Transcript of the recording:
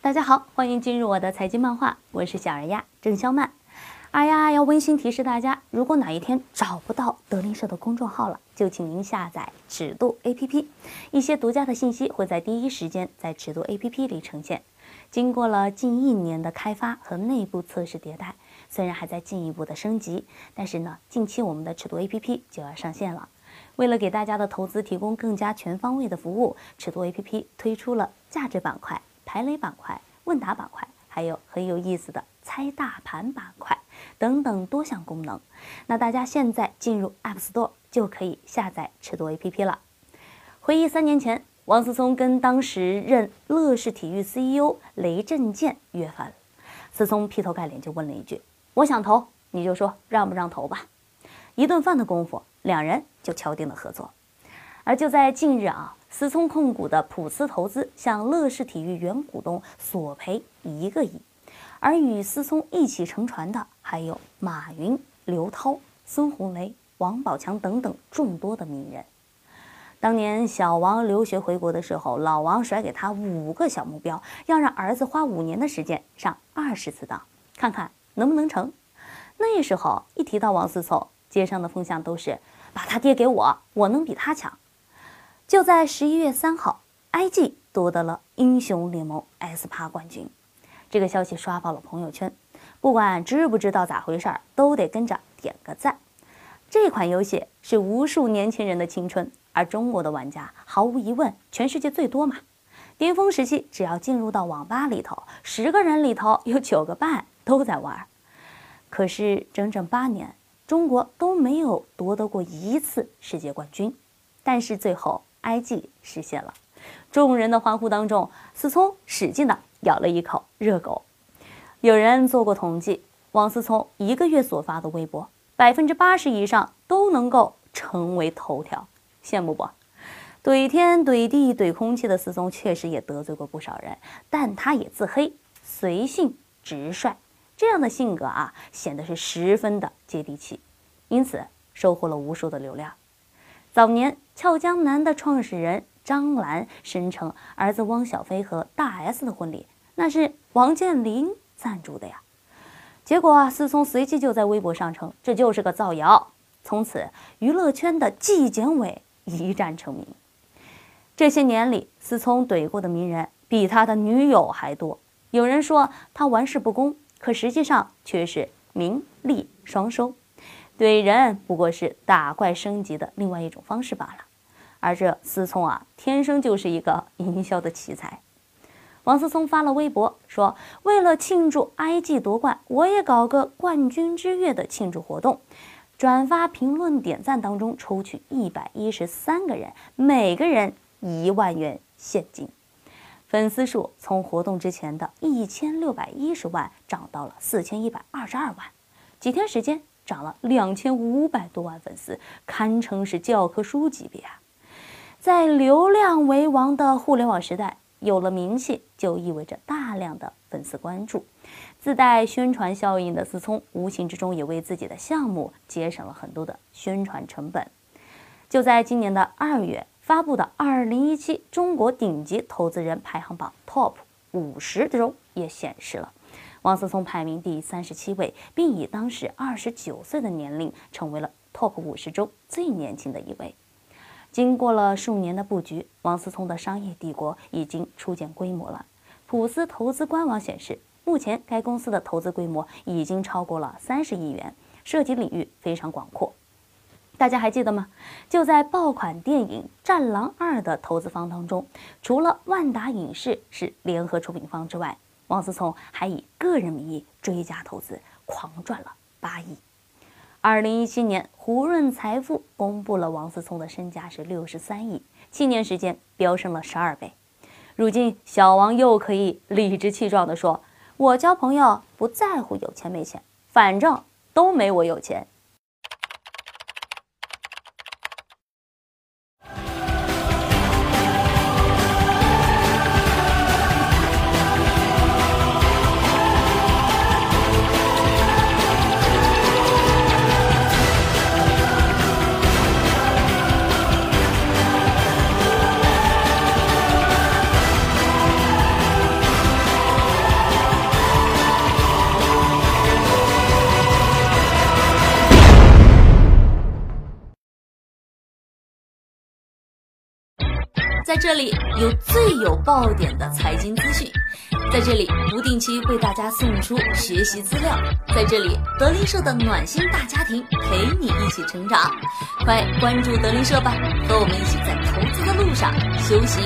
大家好，欢迎进入我的财经漫画，我是小儿鸭郑肖曼。哎呀，要温馨提示大家，如果哪一天找不到德林社的公众号了，就请您下载尺度 APP，一些独家的信息会在第一时间在尺度 APP 里呈现。经过了近一年的开发和内部测试迭代，虽然还在进一步的升级，但是呢，近期我们的尺度 APP 就要上线了。为了给大家的投资提供更加全方位的服务，尺度 APP 推出了价值板块。排雷板块、问答板块，还有很有意思的猜大盘板块等等多项功能。那大家现在进入 App Store 就可以下载尺度 APP 了。回忆三年前，王思聪跟当时任乐视体育 CEO 雷震剑约饭，思聪劈头盖脸就问了一句：“我想投，你就说让不让投吧。”一顿饭的功夫，两人就敲定了合作。而就在近日啊。思聪控股的普思投资向乐视体育原股东索赔一个亿，而与思聪一起乘船的还有马云、刘涛、孙红雷、王宝强等等众多的名人。当年小王留学回国的时候，老王甩给他五个小目标，要让儿子花五年的时间上二十次当，看看能不能成。那时候一提到王思聪，街上的风向都是把他爹给我，我能比他强。就在十一月三号，IG 夺得了英雄联盟 S 趴冠军，这个消息刷爆了朋友圈。不管知不知道咋回事儿，都得跟着点个赞。这款游戏是无数年轻人的青春，而中国的玩家毫无疑问全世界最多嘛。巅峰时期，只要进入到网吧里头，十个人里头有九个半都在玩。可是整整八年，中国都没有夺得过一次世界冠军。但是最后。IG 实现了，众人的欢呼当中，思聪使劲的咬了一口热狗。有人做过统计，王思聪一个月所发的微博，百分之八十以上都能够成为头条，羡慕不？怼天怼地怼空气的思聪确实也得罪过不少人，但他也自黑，随性直率，这样的性格啊，显得是十分的接地气，因此收获了无数的流量。早年，俏江南的创始人张兰声称，儿子汪小菲和大 S 的婚礼那是王健林赞助的呀。结果啊，思聪随即就在微博上称这就是个造谣。从此，娱乐圈的纪检委一战成名。这些年里，思聪怼过的名人比他的女友还多。有人说他玩世不恭，可实际上却是名利双收。怼人不过是打怪升级的另外一种方式罢了，而这思聪啊，天生就是一个营销的奇才。王思聪发了微博说：“为了庆祝 IG 夺冠，我也搞个冠军之月的庆祝活动，转发、评论、点赞当中抽取一百一十三个人，每个人一万元现金。粉丝数从活动之前的一千六百一十万涨到了四千一百二十二万，几天时间。”涨了两千五百多万粉丝，堪称是教科书级别啊！在流量为王的互联网时代，有了名气就意味着大量的粉丝关注，自带宣传效应的思聪，无形之中也为自己的项目节省了很多的宣传成本。就在今年的二月发布的二零一七中国顶级投资人排行榜 TOP 五十中，也显示了。王思聪排名第三十七位，并以当时二十九岁的年龄成为了 TOP 五十中最年轻的一位。经过了数年的布局，王思聪的商业帝国已经初见规模了。普思投资官网显示，目前该公司的投资规模已经超过了三十亿元，涉及领域非常广阔。大家还记得吗？就在爆款电影《战狼二》的投资方当中，除了万达影视是联合出品方之外，王思聪还以个人名义追加投资，狂赚了八亿。二零一七年，胡润财富公布了王思聪的身价是六十三亿，七年时间飙升了十二倍。如今，小王又可以理直气壮地说：“我交朋友不在乎有钱没钱，反正都没我有钱。”在这里有最有爆点的财经资讯，在这里不定期为大家送出学习资料，在这里德林社的暖心大家庭陪你一起成长，快关注德林社吧，和我们一起在投资的路上修行。